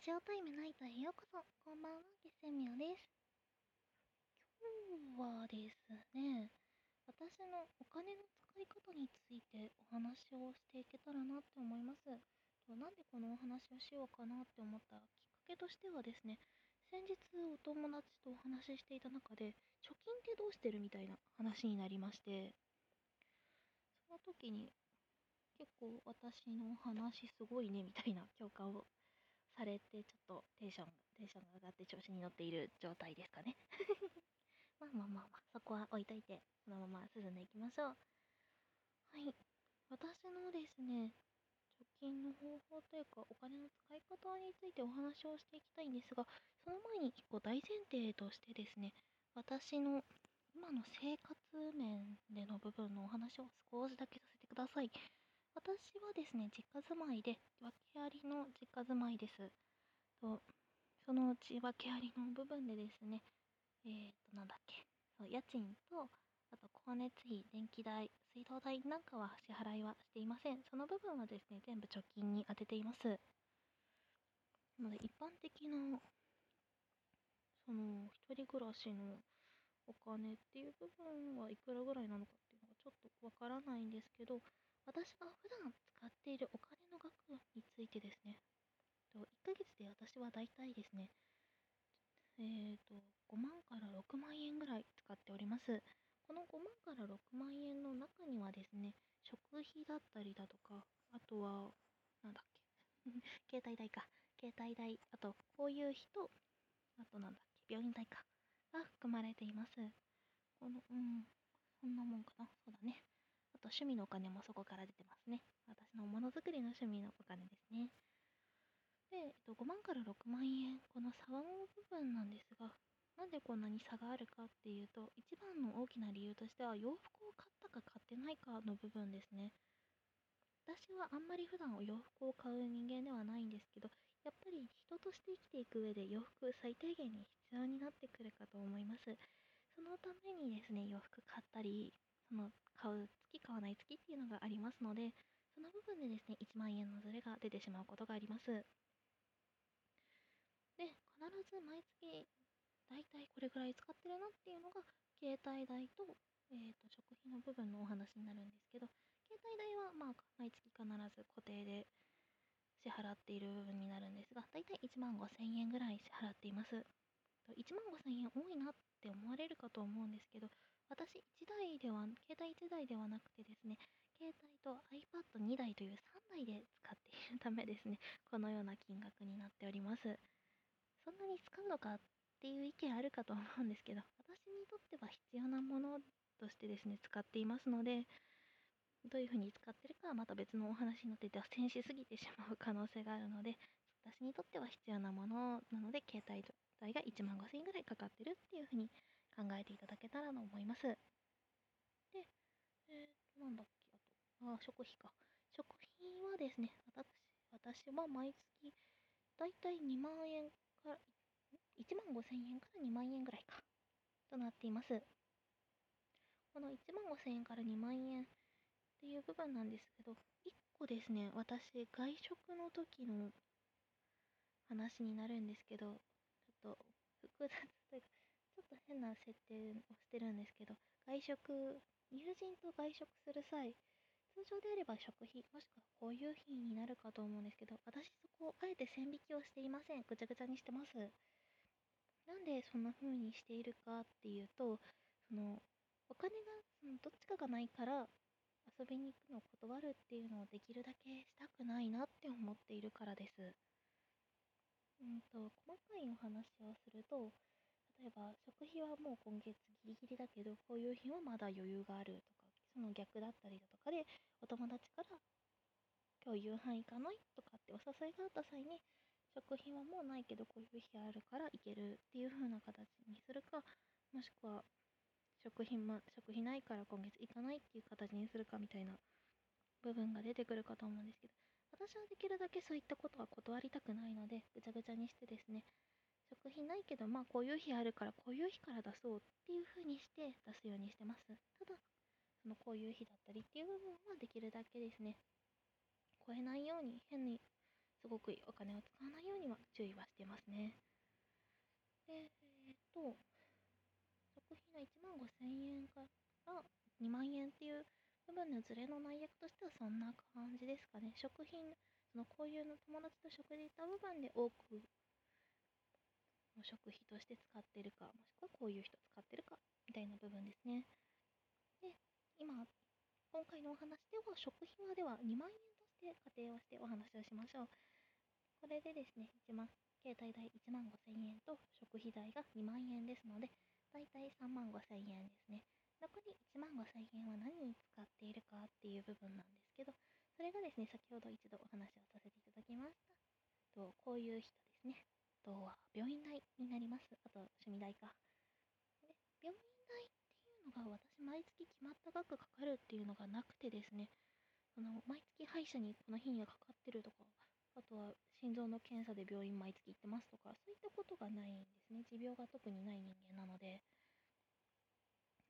ジオタイムナイトへようこそ。こんばんは、ゲセミオです。今日はですね、私のお金の使い方についてお話をしていけたらなって思います。となんでこのお話をしようかなって思ったきっかけとしてはですね、先日お友達とお話ししていた中で、貯金ってどうしてるみたいな話になりまして、その時に結構私の話すごいねみたいな共感をされて、ちょっとテンション、テンションが上がって調子に乗っている状態ですかね。まあまあまあまあ、そこは置いといて、このまま進んでいきましょう。はい。私のですね、貯金の方法というか、お金の使い方についてお話をしていきたいんですが、その前に一個大前提としてですね、私の今の生活面での部分のお話を少しだけさせてください。私はですね、実家住まいで、訳ありの実家住まいです。と、そのうち訳ありの部分でですね、えーと、なんだっけ、そう、家賃と、あと光熱費、電気代、水道代なんかは支払いはしていません。その部分はですね、全部貯金に充てています。なので、一般的な、その、一人暮らしのお金っていう部分はいくらぐらいなのかっていうのがちょっとわからないんですけど、私が普段使っているお金の額についてですね、1ヶ月で私は大体ですね、えっ、ー、と、5万から6万円ぐらい使っております。この5万から6万円の中にはですね、食費だったりだとか、あとは、なんだっけ、携帯代か、携帯代、あと、こういう人、あとなんだっけ、病院代か、が含まれています。この、うん、そんなもんかな、そうだね。と趣味のお金もそこから出てますね。私のものづくりの趣味のお金ですね。で、えっと、5万から6万円、この差の部分なんですが、なんでこんなに差があるかっていうと、一番の大きな理由としては、洋服を買ったか買ってないかの部分ですね。私はあんまり普段お洋服を買う人間ではないんですけど、やっぱり人として生きていく上で洋服最低限に必要になってくるかと思います。そのためにですね、洋服買ったり、その買う月買わない月っていうのがありますので、その部分でですね、1万円のズレが出てしまうことがあります。で、必ず毎月、だいたいこれぐらい使ってるなっていうのが、携帯代と、えー、と、食費の部分のお話になるんですけど、携帯代は、まあ、毎月必ず固定で支払っている部分になるんですが、だいたい1万5000円ぐらい支払っています。1万5000円多いなって思われるかと思うんですけど、私1台では、携帯1台ではなくてですね、携帯と iPad2 台という3台で使っているためですね、このような金額になっております。そんなに使うのかっていう意見あるかと思うんですけど、私にとっては必要なものとしてですね、使っていますので、どういうふうに使ってるかはまた別のお話になって脱線しすぎてしまう可能性があるので、私にとっては必要なものなので、携帯代が1万5000円ぐらいかかってるっていうふうに考えていただけたらと思います。で、えーと、なんだっけ、あと、あ、食費か。食費はですね、私、私は毎月、だいたい2万円から、1万5千円から2万円ぐらいか、となっています。この1万5千円から2万円っていう部分なんですけど、1個ですね、私、外食の時の話になるんですけど、ちょっと複雑というか、ょっと変な設定をしてるんですけど、外食、友人と外食する際、通常であれば食費、もしくは交友費になるかと思うんですけど、私そこをあえて線引きをしていません。ぐちゃぐちゃにしてます。なんでそんな風にしているかっていうと、その、お金が、そのどっちかがないから遊びに行くのを断るっていうのをできるだけしたくないなって思っているからです。うんと、細かいお話をすると、例えば食費はもう今月ギリギリだけどこういう日はまだ余裕があるとかその逆だったりだとかでお友達から今日夕飯行かないとかってお誘いがあった際に食費はもうないけどこういう日あるから行けるっていう風な形にするかもしくは食費,、ま、食費ないから今月行かないっていう形にするかみたいな部分が出てくるかと思うんですけど私はできるだけそういったことは断りたくないのでぐちゃぐちゃにしてですね食費ないけど、まあこういう日あるからこういう日から出そうっていう風にして出すようにしてます。ただ、そのこういう日だったりっていう部分はできるだけですね、超えないように変にすごくお金を使わないようには注意はしてますね。で、えっ、と、食費の1万5000円から2万円っていう部分のズレの内訳としてはそんな感じですかね。食品、そのこういうの友達と食事行った部分で多くの食費として使ってるか、もしくはこういう人使ってるかみたいな部分ですね。で、今、今回のお話では食費はでは2万円として仮定をしてお話をしましょう。これでですね、1万、携帯代1万5000円と食費代が2万円ですので、だいたい3万5000円ですね。残り1万5000円は何に使っているかっていう部分なんですけど、それがですね、先ほど一度お話をさせていただきました。とこういう人ですね。とはになります。あと趣味代か。で病院代っていうのが私毎月決まった額かかるっていうのがなくてですね、その毎月歯医者にこの日にはかかってるとか、あとは心臓の検査で病院毎月行ってますとか、そういったことがないんですね。持病が特にない人間なので。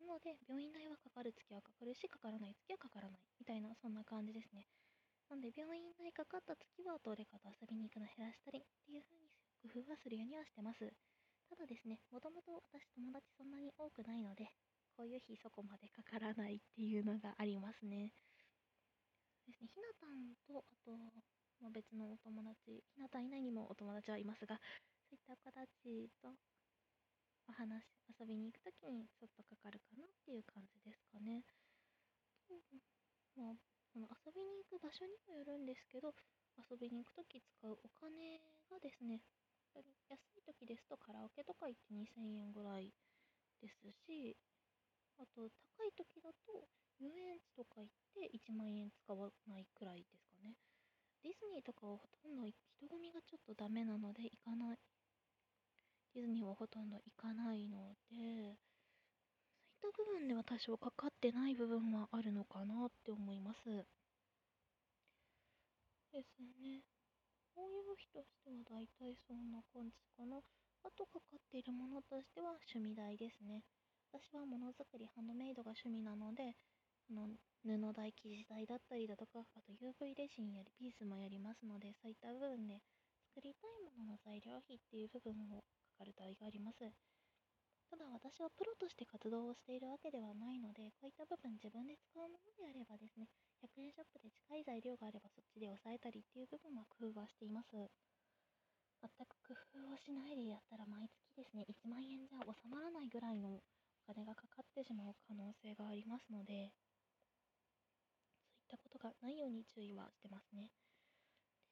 なので、病院代はかかる月はかかるし、かからない月はかからないみたいな、そんな感じですね。なんで、病院代かかった月はどれかと遊びに行くの減らしたりっていう風に工夫はするようにはしてます。ただですね、もともと私友達そんなに多くないので、こういう日そこまでかからないっていうのがありますね。ですね、ひなたんと、あと、まあ、別のお友達、ひなたん以外にもお友達はいますが、そういった子たちとお話、遊びに行くときにちょっとかかるかなっていう感じですかね。まあ、その遊びに行く場所にもよるんですけど、遊びに行くとき使うお金がですね、安い時ですとカラオケとか行って2000円ぐらいですし、あと高い時だと遊園地とか行って1万円使わないくらいですかね。ディズニーとかはほとんど人混みがちょっとダメなので行かないディズニーはほとんど行かないので、そういった部分では多少かかってない部分はあるのかなって思います。ですね。こういう日としては大体そんな感じかな。あとかかっているものとしては趣味代ですね。私はものづくり、ハンドメイドが趣味なので、あの布代、生地代だったりだとか、あと UV レジンやりピースもやりますので、そういった部分で作りたいものの材料費っていう部分をかかる代があります。ただ私はプロとして活動をしているわけではないので、こういった部分自分で使うものであればですね、100円ショップで近い材料があればそっちで抑えたりっていう部分は工夫はしています。全く工夫をしないでやったら毎月ですね、1万円じゃ収まらないぐらいのお金がかかってしまう可能性がありますので、そういったことがないように注意はしてますね。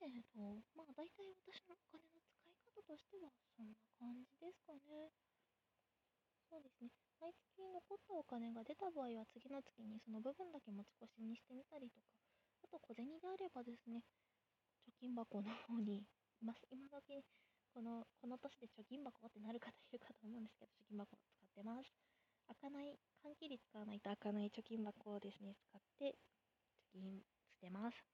で、えっと、まあ大体私のお金の使い方としてはそんな感じですかね。そうですね。毎月残ったお金が出た場合は次の月にその部分だけ持ち越しにしてみたりとか、あと小銭であればですね、貯金箱の方に、今今時このこの年で貯金箱ってなる方いるかと思うんですけど、貯金箱を使ってます。開かない、換気率使わないと開かない貯金箱をですね、使って貯金してます。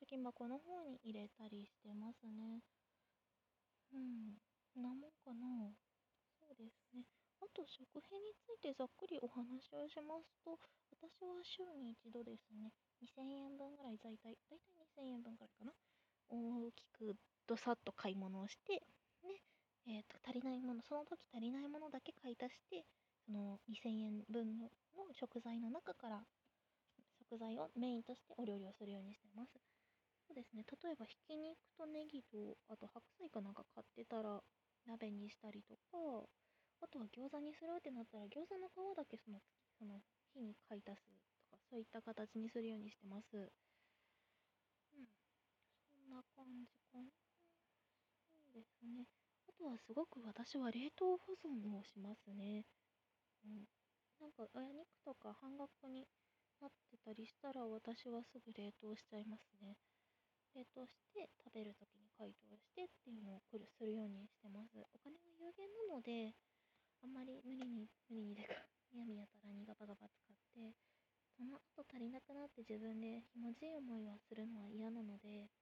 貯金箱の方に入れたりしてますね。うん。なもんかな。ですね。あと、食費についてざっくりお話をしますと、私は週に一度ですね、2000円分ぐらい大体、大体2000円分ぐらいかな。大きくどさっと買い物をして、ね、え、ー、と、足りないもの、その時足りないものだけ買い足して、その2000円分の食材の中から食材をメインとしてお料理をするようにしてます。そうですね、例えばひき肉とネギと、あと白菜かなんか買ってたら鍋にしたりとか、あとは餃子にするってなったら餃子の皮だけそのその火に買い足すとか、そういった形にするようにしてます。うん。そんな感じかな。そうですね。あとはすごく私は冷凍保存をしますね。うん。なんか、お肉とか半額になってたりしたら私はすぐ冷凍しちゃいますね。冷凍して食べるときに解凍してっていうのをするようにしてます。お金が有限なので、あんまり無理に、無理にでか、みやみやたらにガバガバ使って、その後足りなくなって自分でひもじい思いはするのは嫌なので、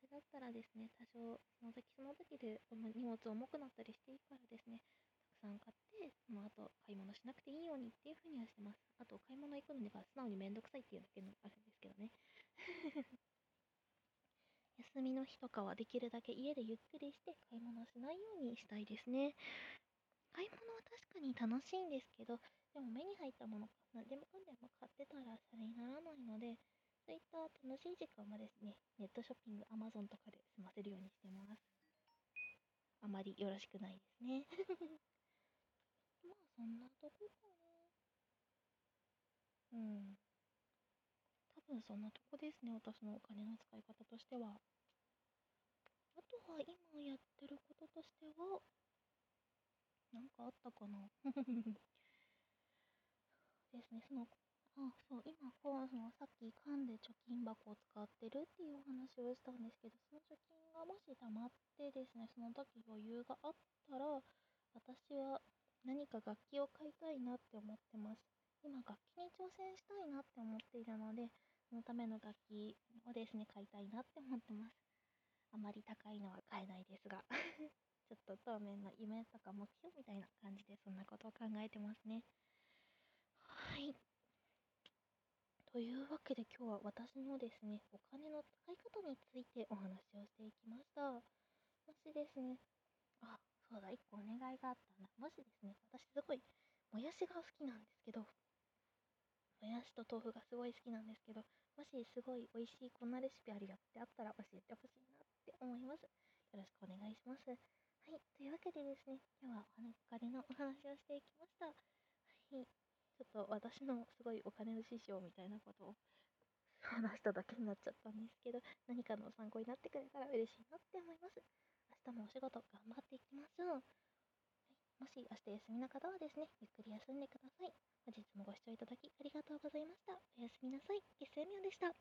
それだったらですね、多少、その時その時で荷物重くなったりしていいからですね、たくさん買って、その後買い物しなくていいようにっていう風にはしてます。あと、買い物行くのが素直にめんどくさいっていうだけのあるんですけどね。休みの日とかはできるだけ家でゆっくりして買い物しないようにしたいですね。買い物は確かに楽しいんですけど、でも目に入ったもの何でもかんでも買ってたらそれにならないので、そういった楽しい時間はですね、ネットショッピング、Amazon とかで済ませるようにしてます。あまりよろしくないですね。まあそんなとこかな。うん。多分そんなとこですね、私のお金の使い方としては。あとは今やってることとしては、なんかあったかな？ですね、その、あ、そう、今、こう、その、さっき噛んで貯金箱を使ってるっていうお話をしたんですけど、その貯金がもし貯まってですね、その時余裕があったら、私は何か楽器を買いたいなって思ってます。今、楽器に挑戦したいなって思っているので、そのための楽器をですね、買いたいなって思ってます。あまり高いのは買えないですがちょっと当面の夢とか目標みたいな感じでそんなことを考えてますね。はい。というわけで今日は私のですね、お金の使い方についてお話をしていきました。もしですね、あ、そうだ、1個お願いがあったんだ。もしですね、私すごい、もやしが好きなんですけど、もやしと豆腐がすごい好きなんですけど、もしすごい美味しいこんなレシピあるよってあったら教えてほしいなって思います。よろしくお願いします。はい、というわけでですね、今日はお金のお話をしていきました。はい、ちょっと私のすごいお金の師匠みたいなことを話しただけになっちゃったんですけど、何かの参考になってくれたら嬉しいなって思います。明日もお仕事頑張っていきましょう。はい、もし明日休みの方はですね、ゆっくり休んでください。本日もご視聴いただきありがとうございました。おやすみなさい。月星ミョンでした。